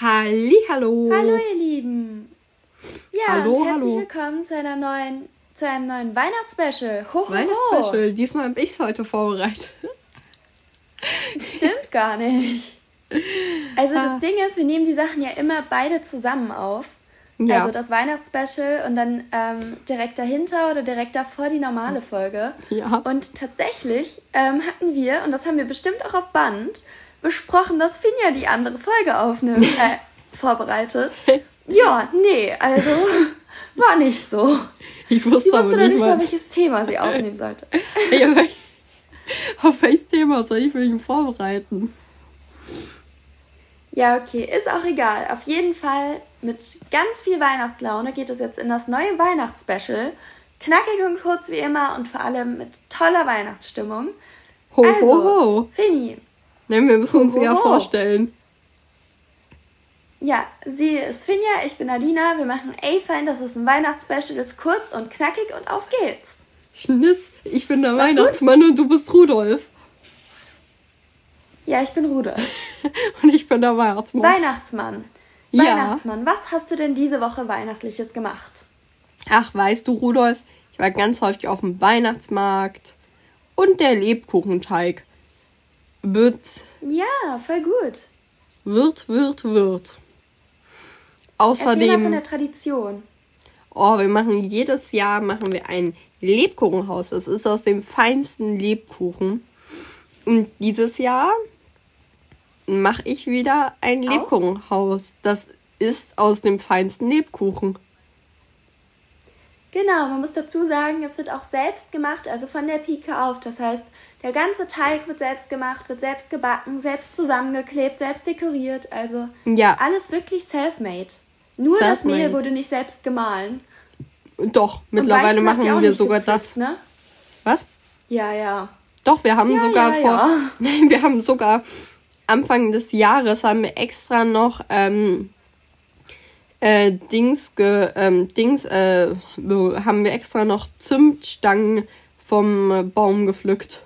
Hallo. Hallo ihr Lieben. Ja, Hallo, und herzlich hallo. willkommen zu einer neuen zu einem neuen Weihnachtsspecial. Ho, ho, ho. Weihnachtsspecial. Diesmal habe ich es heute vorbereitet. Stimmt gar nicht. Also Ah. das Ding ist, wir nehmen die Sachen ja immer beide zusammen auf. Ja. Also das Weihnachtsspecial und dann ähm, direkt dahinter oder direkt davor die normale Folge. Ja. Und tatsächlich ähm, hatten wir, und das haben wir bestimmt auch auf Band, besprochen, dass Finja die andere Folge aufnimmt, äh, vorbereitet. Ja, nee, also war nicht so. Ich Sie wusste wusste aber noch nicht nicht mal, welches Thema sie aufnehmen sollte. Ja, Auf welches Thema soll ich mich vorbereiten? Ja, okay, ist auch egal. Auf jeden Fall mit ganz viel Weihnachtslaune geht es jetzt in das neue Weihnachtsspecial. Knackig und kurz wie immer und vor allem mit toller Weihnachtsstimmung. Ho, also, ho, ho. Fini, Nein, wir müssen uns ja vorstellen. ja, sie ist Finja, ich bin Alina. Wir machen A-Fein, das ist ein Weihnachtsspecial, ist kurz und knackig und auf geht's. Schniss, ich bin der Was gut? Weihnachtsmann und du bist Rudolf. Ja, ich bin Rudolf. Und ich bin der Weihnachtsmann. Weihnachtsmann. Ja. Weihnachtsmann, was hast du denn diese Woche Weihnachtliches gemacht? Ach, weißt du, Rudolf, ich war ganz häufig auf dem Weihnachtsmarkt. Und der Lebkuchenteig wird, Ja, voll gut. wird, wird, wird. Erzähl mal Außerdem. von der Tradition. Oh, wir machen jedes Jahr machen wir ein Lebkuchenhaus. Das ist aus dem feinsten Lebkuchen. Und dieses Jahr mache ich wieder ein Auch? Lebkuchenhaus. Das ist aus dem feinsten Lebkuchen. Genau, man muss dazu sagen, es wird auch selbst gemacht, also von der Pike auf. Das heißt, der ganze Teig wird selbst gemacht, wird selbst gebacken, selbst zusammengeklebt, selbst dekoriert. Also Ja, alles wirklich self-made. Nur das Self-made. Mehl wurde nicht selbst gemahlen. doch. Mittlerweile machen wir sogar gepflückt, das. Ne? Was? Ja, ja. Doch, wir haben Ja, sogar ja, vor. Nein, wir haben sogar Anfang des Jahres haben wir extra noch ähm, äh, Dings ge, ähm, Dings äh, haben wir extra noch Zimtstangen vom Baum gepflückt.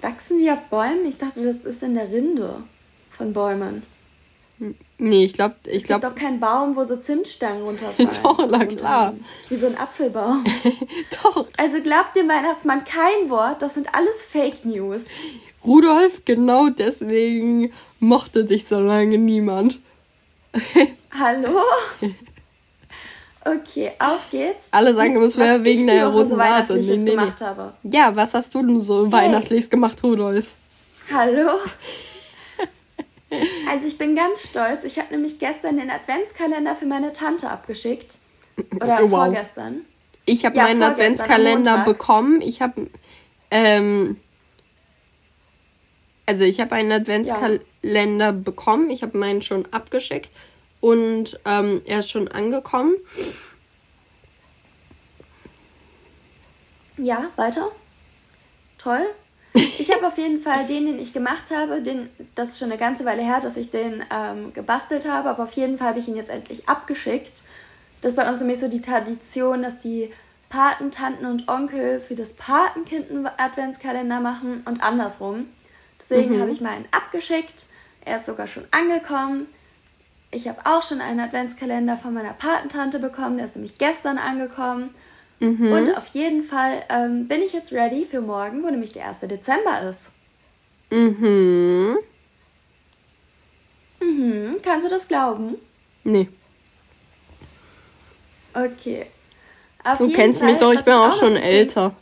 Wachsen die auf Bäumen? Ich dachte, das ist in der Rinde von Bäumen. Nee, ich glaube, ich Es gibt glaube doch keinen Baum, wo so Zimtstangen runterfallen. Doch, na klar. Wie so ein Apfelbaum. doch. Also glaubt dem Weihnachtsmann kein Wort, das sind alles Fake News. Rudolf, genau deswegen mochte dich so lange niemand. Hallo? Okay, auf geht's. Alle sagen, es wäre wegen der roten so. Weihnachtliches Nee, nee, nee. gemacht habe. Ja, was hast du denn so weihnachtliches gemacht, Rudolf? Hallo? Also ich bin ganz stolz. Ich habe nämlich gestern den Adventskalender für meine Tante abgeschickt. Oder Oh, wow. vorgestern. Ich habe Ja, meinen vorgestern, am Adventskalender bekommen. Ich habe ähm, also ich habe einen Adventskalender bekommen. Ich habe meinen schon abgeschickt und ähm, er ist schon angekommen. Ja, weiter. Toll. Ich habe auf jeden Fall den, den ich gemacht habe, den, das ist schon eine ganze Weile her, dass ich den ähm, gebastelt habe, aber auf jeden Fall habe ich ihn jetzt endlich abgeschickt. Das ist bei uns nämlich so die Tradition, dass die Paten, Tanten und Onkel für das Patenkind einen Adventskalender machen und andersrum. Deswegen habe ich meinen abgeschickt. Er ist sogar schon angekommen. Ich habe auch schon einen Adventskalender von meiner Patentante bekommen. Der ist nämlich gestern angekommen. Und auf jeden Fall ähm, bin ich jetzt ready für morgen, wo nämlich der 1. Dezember ist. Mhm. Mhm, kannst du das glauben? Nee. Okay. Auf Du kennst Fall, mich doch, ich bin auch noch schon älter.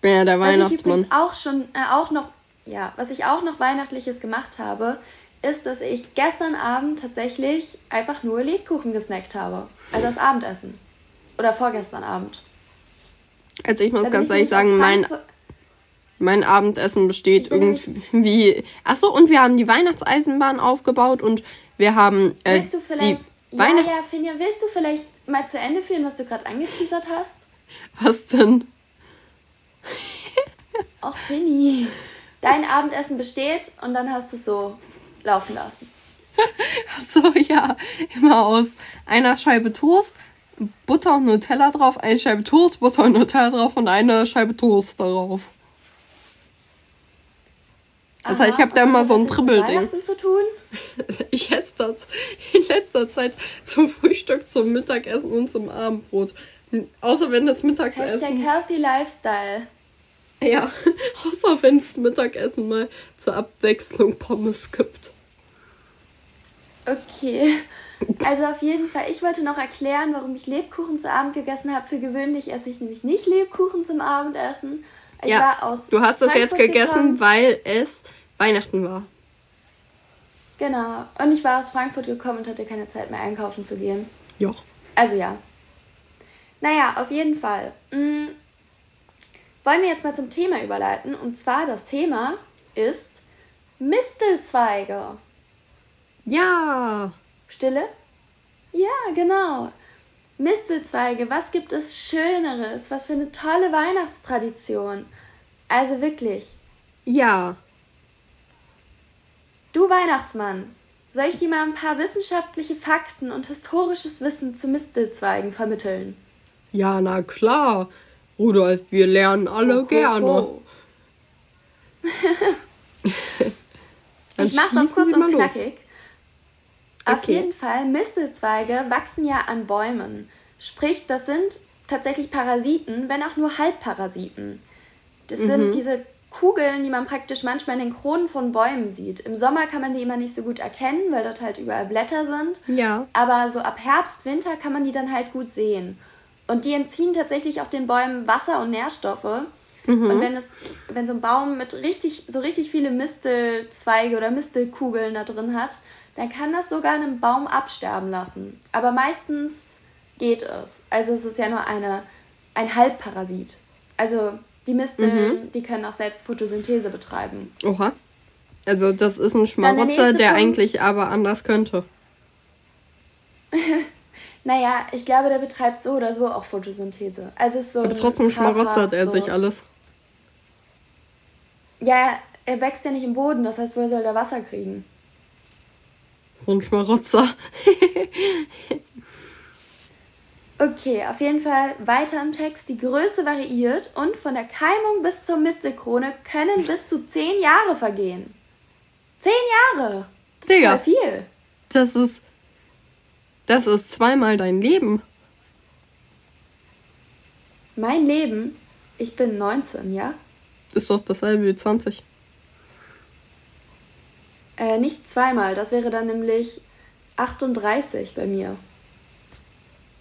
Bin ja der Was ich Weihnachtsmann. auch schon, äh, auch noch, ja, was ich auch noch Weihnachtliches gemacht habe, ist, dass ich gestern Abend tatsächlich einfach nur Lebkuchen gesnackt habe. Also das Abendessen. Oder vorgestern Abend. Also ich muss Da ganz ich ehrlich sagen, mein Mein Abendessen besteht irgendwie. Achso, und wir haben die Weihnachtseisenbahn aufgebaut und wir haben äh, Willst du vielleicht, die ja, Weihnachts. ja, Finja, willst du vielleicht mal zu Ende führen, was du gerade angeteasert hast? Was denn? Och, Finny. Dein Abendessen besteht und dann hast du es so laufen lassen. Achso, ja. Immer aus einer Scheibe Toast, Butter und Nutella drauf, eine Scheibe Toast, Butter und Nutella drauf und eine Scheibe Toast darauf. Also ich habe da immer so ein Tribbelding. Weihnachten zu tun? Ich esse das in letzter Zeit zum Frühstück, zum Mittagessen und zum Abendbrot. Außer wenn das Mittagessen. Hashtag Healthy Lifestyle. Ja, außer wenn es Mittagessen mal zur Abwechslung Pommes gibt. Okay. Also auf jeden Fall, ich wollte noch erklären, warum ich Lebkuchen zu Abend gegessen habe. Für gewöhnlich esse ich nämlich nicht Lebkuchen zum Abendessen. Ich ja, war aus du hast das jetzt gegessen, gekommen. weil es Weihnachten war. Genau. Und ich war aus Frankfurt gekommen und hatte keine Zeit mehr einkaufen zu gehen. Ja. Also ja. Naja, auf jeden Fall. Wollen wir jetzt mal zum Thema überleiten. Und zwar das Thema ist Mistelzweige. Ja. Stille? Ja, genau. Mistelzweige, was gibt es Schöneres? Was für eine tolle Weihnachtstradition. Also wirklich. Ja. Du Weihnachtsmann, soll ich dir mal ein paar wissenschaftliche Fakten und historisches Wissen zu Mistelzweigen vermitteln? Ja, na klar. Rudolf, wir lernen alle Ho, ho, gerne. ho. Ich mach's auch kurz und knackig. Auf Okay. jeden Fall, Mistelzweige wachsen ja an Bäumen. Sprich, das sind tatsächlich Parasiten, wenn auch nur Halbparasiten. Das Mhm. sind diese Kugeln, die man praktisch manchmal in den Kronen von Bäumen sieht. Im Sommer kann man die immer nicht so gut erkennen, weil dort halt überall Blätter sind. Ja. Aber so ab Herbst, Winter kann man die dann halt gut sehen. Und die entziehen tatsächlich auch den Bäumen Wasser und Nährstoffe. Und wenn es, wenn so ein Baum mit richtig, so richtig viele Mistelzweige oder Mistelkugeln da drin hat, dann kann das sogar einen Baum absterben lassen. Aber meistens geht es. Also es ist ja nur eine, ein Halbparasit. Also die Misteln, die können auch selbst Photosynthese betreiben. Oha. Also das ist ein der Schmarotzer, der Punkt. eigentlich aber anders könnte. Naja, ich glaube, der betreibt so oder so auch Photosynthese. Also es ist so Aber trotzdem schmarotzert er so. sich alles. Ja, er wächst ja nicht im Boden, das heißt, woher soll er Wasser kriegen? So ein Schmarotzer. Okay, auf jeden Fall weiter im Text. Die Größe variiert und von der Keimung bis zur Mistelkrone können bis zu zehn Jahre vergehen. Zehn Jahre! Das Digga. ist voll viel. Das ist. Das ist zweimal dein Leben. Mein Leben, ich bin 19, ja? Ist doch dasselbe wie 20. Äh, nicht zweimal, das wäre dann nämlich 38 bei mir.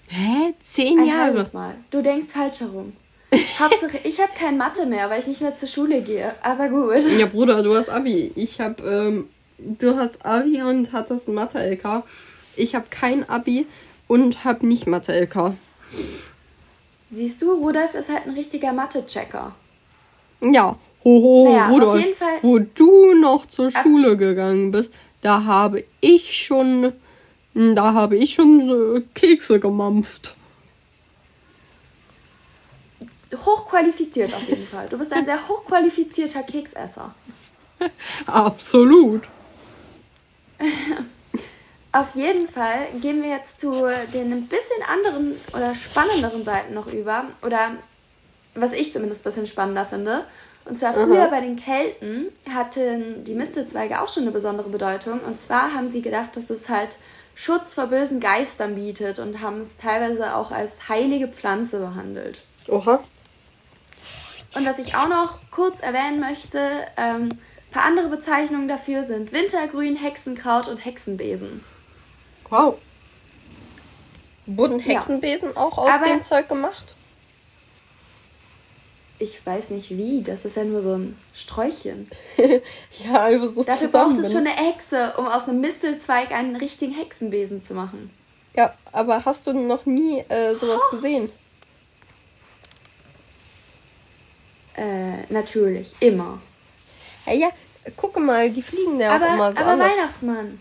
Hä? Zehn Ein Jahre? halbes Mal. Du denkst falsch herum. Hauptsache, ich habe kein Mathe mehr, weil ich nicht mehr zur Schule gehe. Aber gut. Ja, Bruder, du hast Abi. Ich hab, ähm, du hast Abi und hattest ein Mathe-LK. Ich hab kein Abi und hab nicht Mathe-LK. Siehst du, Rudolf ist halt ein richtiger Mathe-Checker. Ja, hoho, Naja, auf Rudolf. Wo du noch zur Schule gegangen bist, da habe ich schon, da habe ich schon äh, Kekse gemampft. Hochqualifiziert auf jeden Fall. Du bist ein sehr hochqualifizierter Keksesser. Absolut. Auf jeden Fall gehen wir jetzt zu den ein bisschen anderen oder spannenderen Seiten noch über. Oder was ich zumindest ein bisschen spannender finde. Und zwar früher bei den Kelten hatten die Mistelzweige auch schon eine besondere Bedeutung. Und zwar haben sie gedacht, dass es halt Schutz vor bösen Geistern bietet und haben es teilweise auch als heilige Pflanze behandelt. Oha. Und was ich auch noch kurz erwähnen möchte, ähm, ein paar andere Bezeichnungen dafür sind Wintergrün, Hexenkraut und Hexenbesen. Wow. Wurden Ja. Hexenbesen auch aus Aber- dem Zeug gemacht? Ich weiß nicht wie, das ist ja nur so ein Sträuchchen. ja, einfach so Dafür braucht es zusammen. schon eine Hexe, um aus einem Mistelzweig einen richtigen Hexenbesen zu machen. Ja, aber hast du noch nie äh, sowas Oh. gesehen? Äh, natürlich, immer. Ja, ja, gucke mal, die fliegen ja aber auch immer so aber anders. Weihnachtsmann,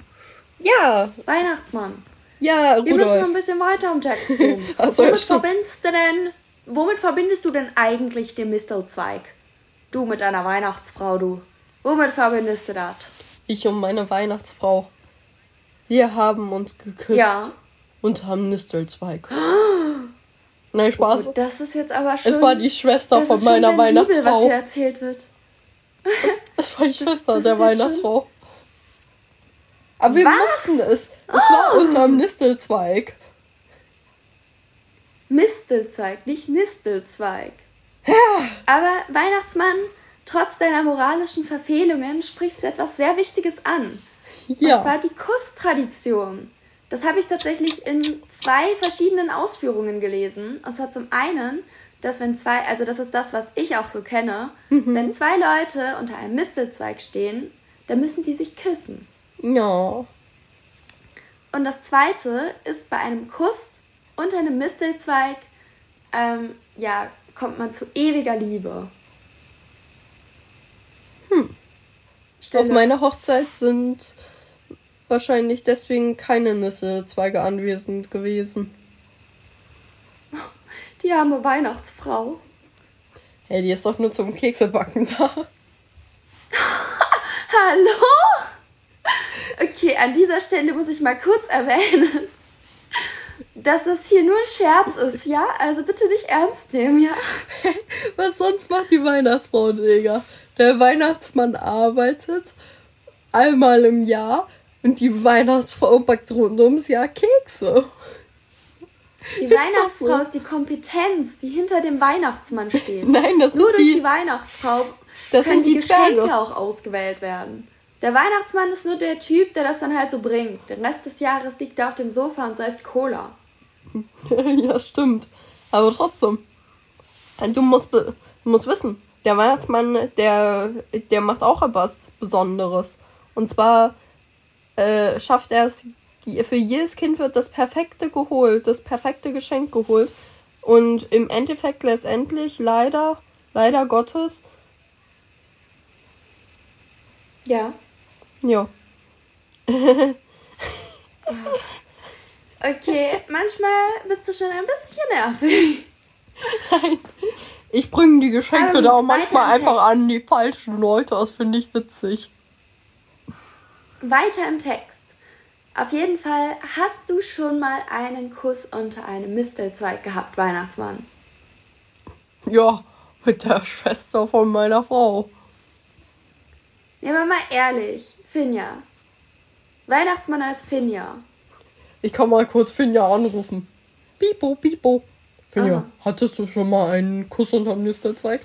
Ja, Weihnachtsmann. ja, Wir müssen noch Rudolf. ein bisschen weiter im Text gehen. Ach so, ja, womit, stimmt. verbindest du denn, womit verbindest du denn eigentlich den Mistelzweig? Du mit deiner Weihnachtsfrau, du. Womit verbindest du das? Ich und meine Weihnachtsfrau. Wir haben uns geküsst. Ja. Und haben Nistelzweig. Nein, Spaß. Oh, das ist jetzt aber schon. es war die Schwester von schon meiner sensibel, was Weihnachtsfrau. hier erzählt wird. Das, das war die Schwester das der Weihnachtsfrau. Aber wir Was? mussten es. Es oh. war unterm Nistelzweig. Mistelzweig, nicht Nistelzweig. Ja. Aber Weihnachtsmann, trotz deiner moralischen Verfehlungen sprichst du etwas sehr Wichtiges an. Ja. Und zwar die Kusstradition. Das habe ich tatsächlich in zwei verschiedenen Ausführungen gelesen. Und zwar zum einen, dass wenn zwei, also das ist das, was ich auch so kenne, mhm. wenn zwei Leute unter einem Mistelzweig stehen, dann müssen die sich küssen. Ja. Und das zweite ist bei einem Kuss unter einem Mistelzweig, ähm, ja, kommt man zu ewiger Liebe. Hm. Auf meiner Hochzeit sind wahrscheinlich deswegen keine Nisselzweige anwesend gewesen. Die arme Weihnachtsfrau. Hey, die ist doch nur zum Keksebacken da. Hallo? An dieser Stelle muss ich mal kurz erwähnen, dass das hier nur ein Scherz ist, ja? Also bitte nicht ernst nehmen, ja? Was sonst macht die Weihnachtsfrau, Digga? Der Weihnachtsmann arbeitet einmal im Jahr und die Weihnachtsfrau backt rund ums Jahr Kekse. Die ist Weihnachtsfrau so? ist die Kompetenz, die hinter dem Weihnachtsmann steht. Nein, das Nur durch die, die Weihnachtsfrau das können die, die Geschenke auch ausgewählt werden. Der Weihnachtsmann ist nur der Typ, der das dann halt so bringt. Den Rest des Jahres liegt er auf dem Sofa und säuft Cola. ja, stimmt. Aber trotzdem. Du musst, du musst wissen, der Weihnachtsmann, der, der macht auch etwas Besonderes. Und zwar äh, schafft er es, für jedes Kind wird das Perfekte geholt, das perfekte Geschenk geholt. Und im Endeffekt letztendlich leider, leider Gottes. Ja. Ja. okay, manchmal bist du schon ein bisschen nervig. Nein. Ich bringe die Geschenke ähm, da auch manchmal einfach an die falschen Leute. Das finde ich witzig. Weiter im Text. Auf jeden Fall hast du schon mal einen Kuss unter einem Mistelzweig gehabt, Weihnachtsmann. Ja, mit der Schwester von meiner Frau. Ja, aber mal ehrlich, Finja. Weihnachtsmann heißt Finja. Ich kann mal kurz Finja anrufen. Pipo, Pipo. Finja, Aha. hattest du schon mal einen Kuss unter dem Mistelzweig?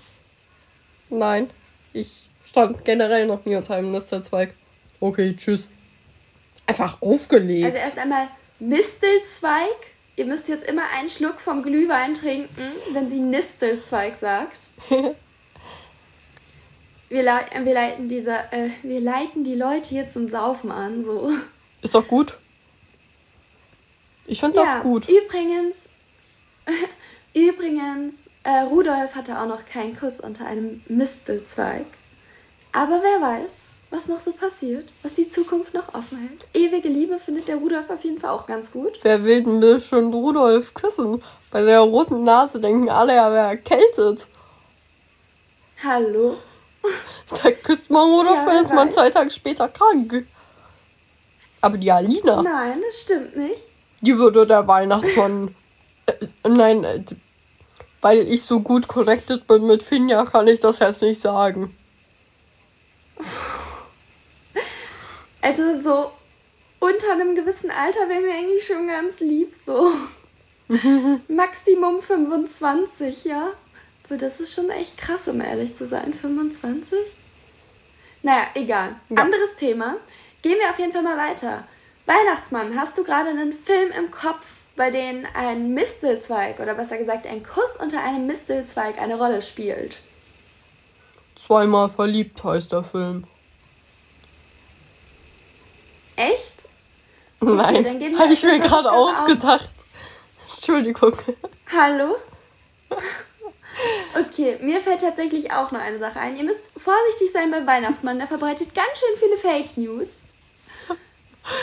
Nein, ich stand generell noch nie unter einem Mistelzweig. Okay, tschüss. Einfach aufgelegt. Also erst einmal Mistelzweig. Ihr müsst jetzt immer einen Schluck vom Glühwein trinken, wenn sie Nistelzweig sagt. wir, le wir, leiten diese, äh, wir leiten die Leute hier zum Saufen an. So. Ist doch gut. Ich finde ja, das gut. Übrigens, übrigens, äh, Rudolf hatte auch noch keinen Kuss unter einem Mistelzweig. Aber wer weiß, was noch so passiert, was die Zukunft noch offen hält. Ewige Liebe findet der Rudolf auf jeden Fall auch ganz gut. Wer will denn schon Rudolf küssen? Bei der roten Nase denken alle, er wäre erkältet. Hallo? Da küsst man Rudolf, dann ist man zwei Tage später krank. Aber die Alina. Nein, das stimmt nicht. Die würde der Weihnachtsmann. äh, nein, äh, weil ich so gut connected bin mit Finja, kann ich das jetzt nicht sagen. Also so unter einem gewissen Alter wäre mir eigentlich schon ganz lieb so. Maximum 25, ja. Aber das ist schon echt krass, um ehrlich zu sein. 25? Naja, egal. Ja. Anderes Thema. Gehen wir auf jeden Fall mal weiter. Weihnachtsmann, hast du gerade einen Film im Kopf, bei dem ein Mistelzweig oder besser gesagt ein Kuss unter einem Mistelzweig eine Rolle spielt? Zweimal verliebt heißt der Film. Echt? Okay, Nein, habe ich mir gerade ausgedacht. Auf. Entschuldigung. Hallo? Okay, mir fällt tatsächlich auch noch eine Sache ein. Ihr müsst vorsichtig sein beim Weihnachtsmann, der verbreitet ganz schön viele Fake News.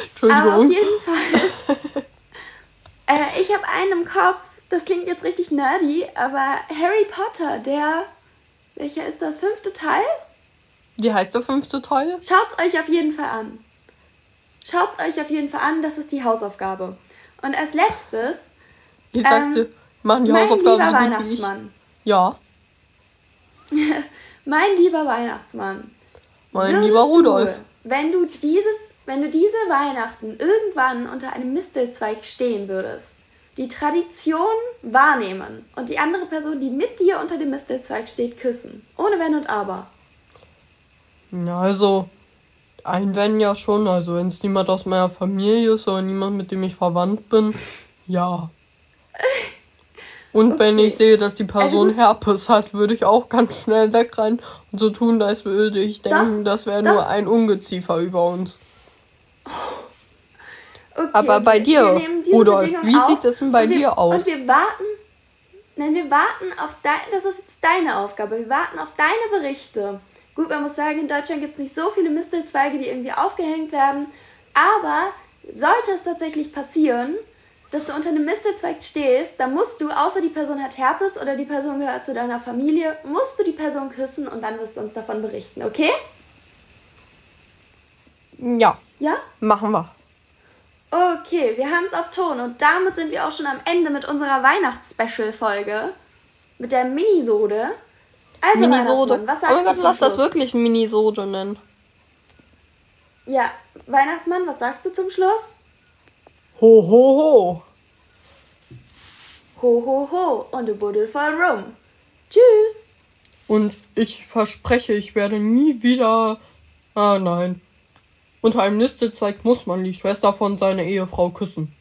Entschuldigung. Aber auf jeden Fall. äh, ich habe einen im Kopf, das klingt jetzt richtig nerdy, aber Harry Potter, der. Welcher ist das? Fünfte Teil? Wie heißt der fünfte Teil? Schaut's euch auf jeden Fall an. Schaut es euch auf jeden Fall an, das ist die Hausaufgabe. Und als letztes. Ich sag's ähm, dir, machen die Hausaufgaben so gut Weihnachtsmann. Wie ich. Ja. Mein lieber Weihnachtsmann. Mein lieber Rudolf. Du, wenn du dieses, wenn du diese Weihnachten irgendwann unter einem Mistelzweig stehen würdest, die Tradition wahrnehmen und die andere Person, die mit dir unter dem Mistelzweig steht, küssen. Ohne Wenn und Aber. Ja, also, ein Wenn ja schon. Also, wenn es niemand aus meiner Familie ist oder niemand, mit dem ich verwandt bin, ja. Und wenn Okay. ich sehe, dass die Person Also- Herpes hat, würde ich auch ganz schnell wegrennen und so tun, als würde ich denken, das wäre nur das- ein Ungeziefer über uns. Okay, Aber bei wir- dir, Bedingung wie auf sieht das denn bei wir, dir aus? Und wir warten, nein, wir warten auf dein, das ist jetzt deine Aufgabe, wir warten auf deine Berichte. Gut, man muss sagen, in Deutschland gibt es nicht so viele Mistelzweige, die irgendwie aufgehängt werden, aber sollte es tatsächlich passieren, dass du unter einem Mistelzweig stehst, dann musst du, außer die Person hat Herpes oder die Person gehört zu deiner Familie, musst du die Person küssen und dann wirst du uns davon berichten, okay? Ja, Ja? machen wir. Okay, wir haben es auf Ton und damit sind wir auch schon am Ende mit unserer Weihnachts-Special-Folge. Mit der Minisode. Also, Minisode. Was Oh sagst mein du Gott, lass das wirklich Minisode nennen. Ja, Weihnachtsmann, was sagst du zum Schluss? Ho, ho, ho. Ho, ho, ho und a Buddel voll Rum. Tschüss. Und ich verspreche, ich werde nie wieder. Ah nein. Unter einem Nistelzweig muss man die Schwester von seiner Ehefrau küssen.